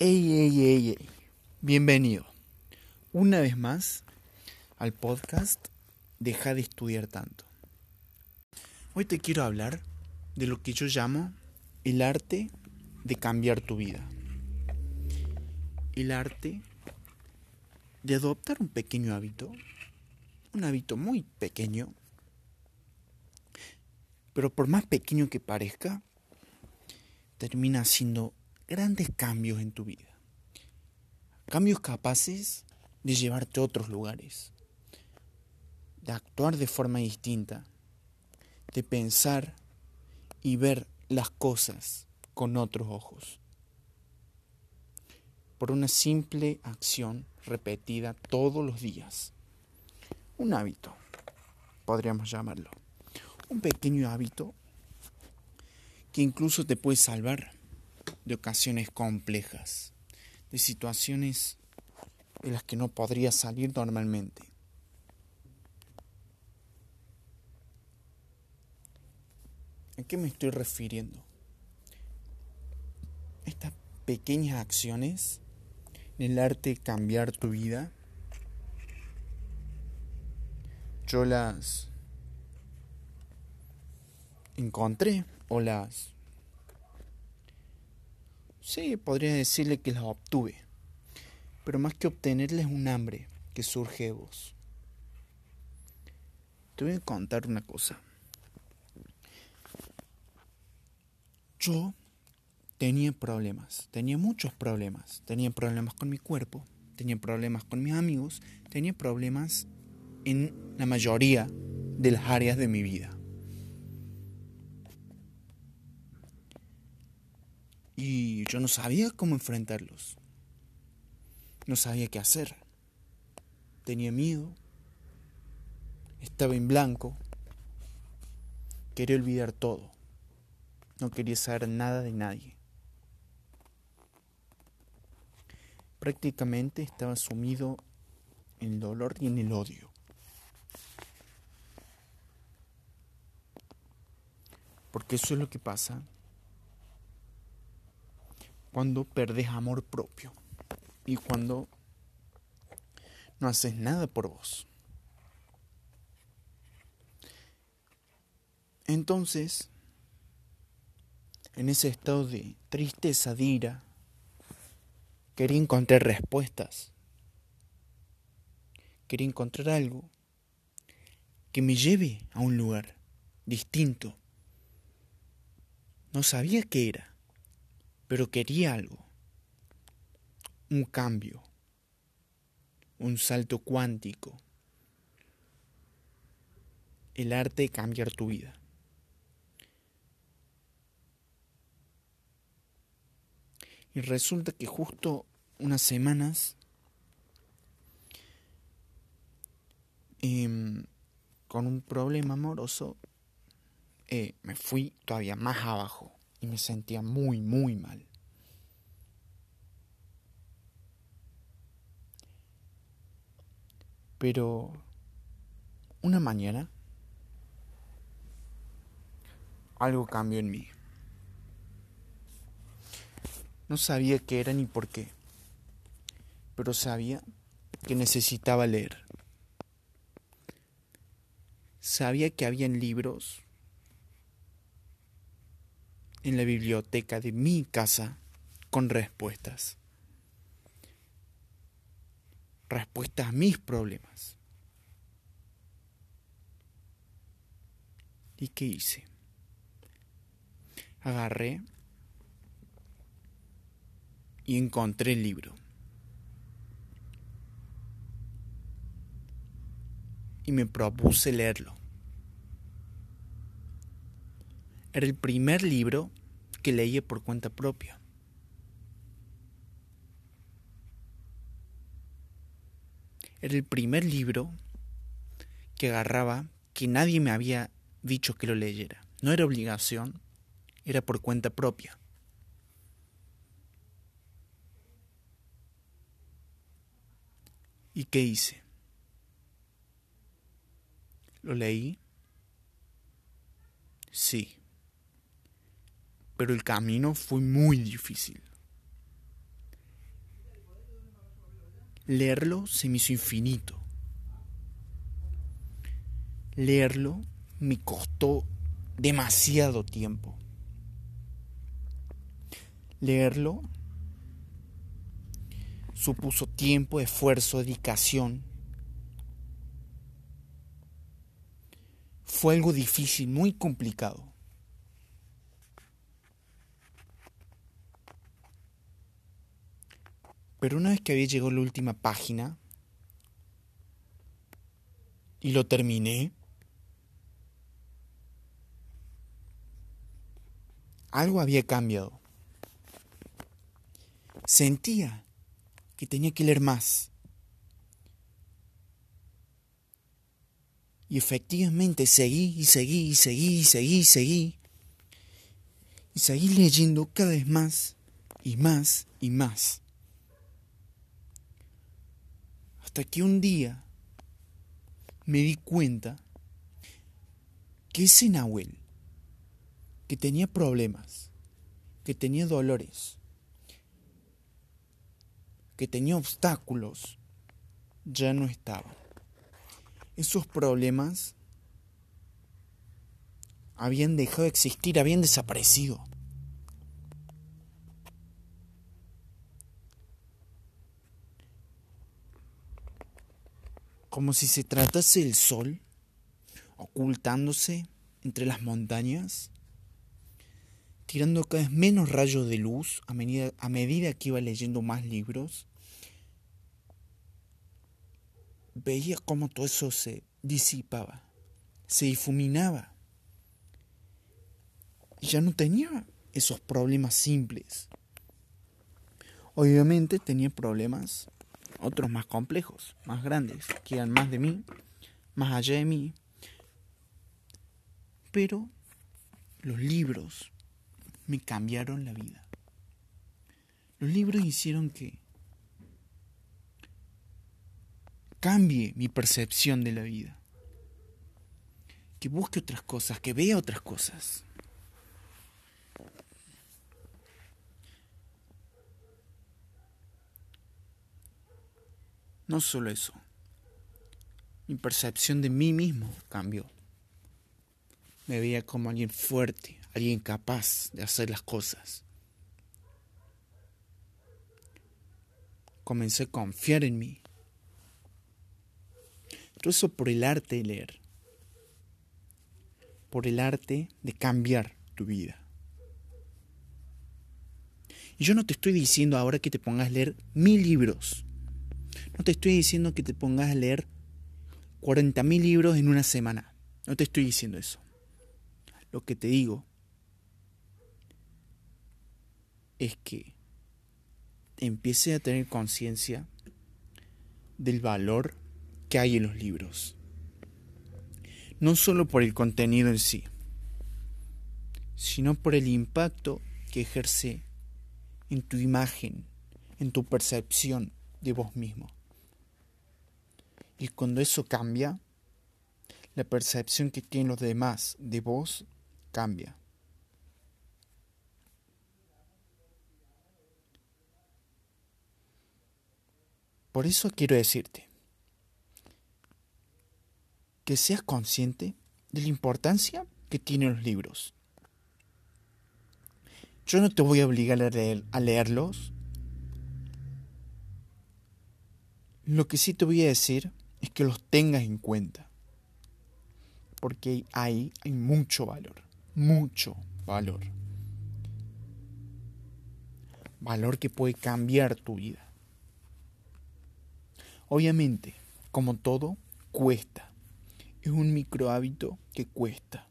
Ey, ey, ey, ey. Bienvenido una vez más al podcast Deja de estudiar tanto. Hoy te quiero hablar de lo que yo llamo el arte de cambiar tu vida. El arte de adoptar un pequeño hábito, un hábito muy pequeño, pero por más pequeño que parezca, termina siendo grandes cambios en tu vida. Cambios capaces de llevarte a otros lugares, de actuar de forma distinta, de pensar y ver las cosas con otros ojos. Por una simple acción repetida todos los días. Un hábito, podríamos llamarlo. Un pequeño hábito que incluso te puede salvar de ocasiones complejas, de situaciones de las que no podría salir normalmente. ¿A qué me estoy refiriendo? Estas pequeñas acciones en el arte de cambiar tu vida, yo las encontré o las Sí, podría decirle que las obtuve. Pero más que obtenerles un hambre que surge de vos. Te voy a contar una cosa. Yo tenía problemas, tenía muchos problemas. Tenía problemas con mi cuerpo, tenía problemas con mis amigos, tenía problemas en la mayoría de las áreas de mi vida. Y yo no sabía cómo enfrentarlos. No sabía qué hacer. Tenía miedo. Estaba en blanco. Quería olvidar todo. No quería saber nada de nadie. Prácticamente estaba sumido en el dolor y en el odio. Porque eso es lo que pasa cuando perdes amor propio y cuando no haces nada por vos. Entonces, en ese estado de tristeza, de ira, quería encontrar respuestas. Quería encontrar algo que me lleve a un lugar distinto. No sabía qué era pero quería algo, un cambio, un salto cuántico, el arte de cambiar tu vida. Y resulta que justo unas semanas em, con un problema amoroso eh, me fui todavía más abajo y me sentía muy, muy mal. Pero una mañana algo cambió en mí. No sabía qué era ni por qué, pero sabía que necesitaba leer. Sabía que habían libros en la biblioteca de mi casa con respuestas. Respuestas a mis problemas. ¿Y qué hice? Agarré y encontré el libro. Y me propuse leerlo. Era el primer libro que leía por cuenta propia. Era el primer libro que agarraba que nadie me había dicho que lo leyera. No era obligación, era por cuenta propia. ¿Y qué hice? ¿Lo leí? Sí pero el camino fue muy difícil. leerlo se me hizo infinito. Leerlo me costó demasiado tiempo. Leerlo supuso tiempo, esfuerzo, dedicación. Fue algo difícil, muy complicado. Pero una vez que había llegado a la última página y lo terminé, algo había cambiado. Sentía que tenía que leer más. Y efectivamente seguí y seguí y seguí y seguí y seguí. Y seguí leyendo cada vez más y más y más. Hasta que un día me di cuenta que ese Nahuel, que tenía problemas, que tenía dolores, que tenía obstáculos, ya no estaba. Esos problemas habían dejado de existir, habían desaparecido. Como si se tratase del sol ocultándose entre las montañas, tirando cada vez menos rayos de luz a medida, a medida que iba leyendo más libros. Veía cómo todo eso se disipaba, se difuminaba. Y ya no tenía esos problemas simples. Obviamente tenía problemas otros más complejos, más grandes, que eran más de mí, más allá de mí. Pero los libros me cambiaron la vida. Los libros hicieron que cambie mi percepción de la vida. Que busque otras cosas, que vea otras cosas. No solo eso, mi percepción de mí mismo cambió. Me veía como alguien fuerte, alguien capaz de hacer las cosas. Comencé a confiar en mí. Todo eso por el arte de leer. Por el arte de cambiar tu vida. Y yo no te estoy diciendo ahora que te pongas a leer mil libros. No te estoy diciendo que te pongas a leer 40.000 libros en una semana. No te estoy diciendo eso. Lo que te digo es que empiece a tener conciencia del valor que hay en los libros. No solo por el contenido en sí, sino por el impacto que ejerce en tu imagen, en tu percepción de vos mismo. Y cuando eso cambia, la percepción que tienen los demás de vos cambia. Por eso quiero decirte que seas consciente de la importancia que tienen los libros. Yo no te voy a obligar a, a leerlos. Lo que sí te voy a decir es que los tengas en cuenta. Porque ahí hay mucho valor, mucho valor. Valor que puede cambiar tu vida. Obviamente, como todo, cuesta. Es un micro hábito que cuesta,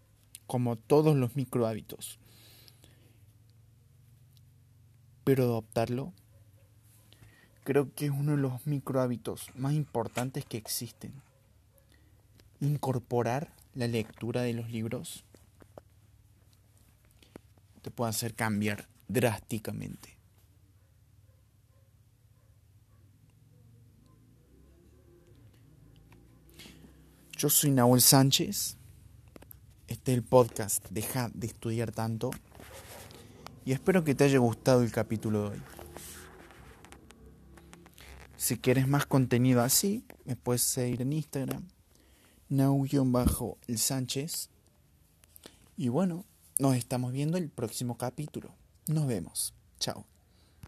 como todos los micro hábitos. Pero adoptarlo creo que es uno de los micro hábitos más importantes que existen. Incorporar la lectura de los libros te puede hacer cambiar drásticamente. Yo soy Nahuel Sánchez. Este es el podcast Deja de estudiar tanto. Y espero que te haya gustado el capítulo de hoy. Si quieres más contenido así, me puedes seguir en Instagram, nau-el Sánchez. Y bueno, nos estamos viendo el próximo capítulo. Nos vemos. Chao.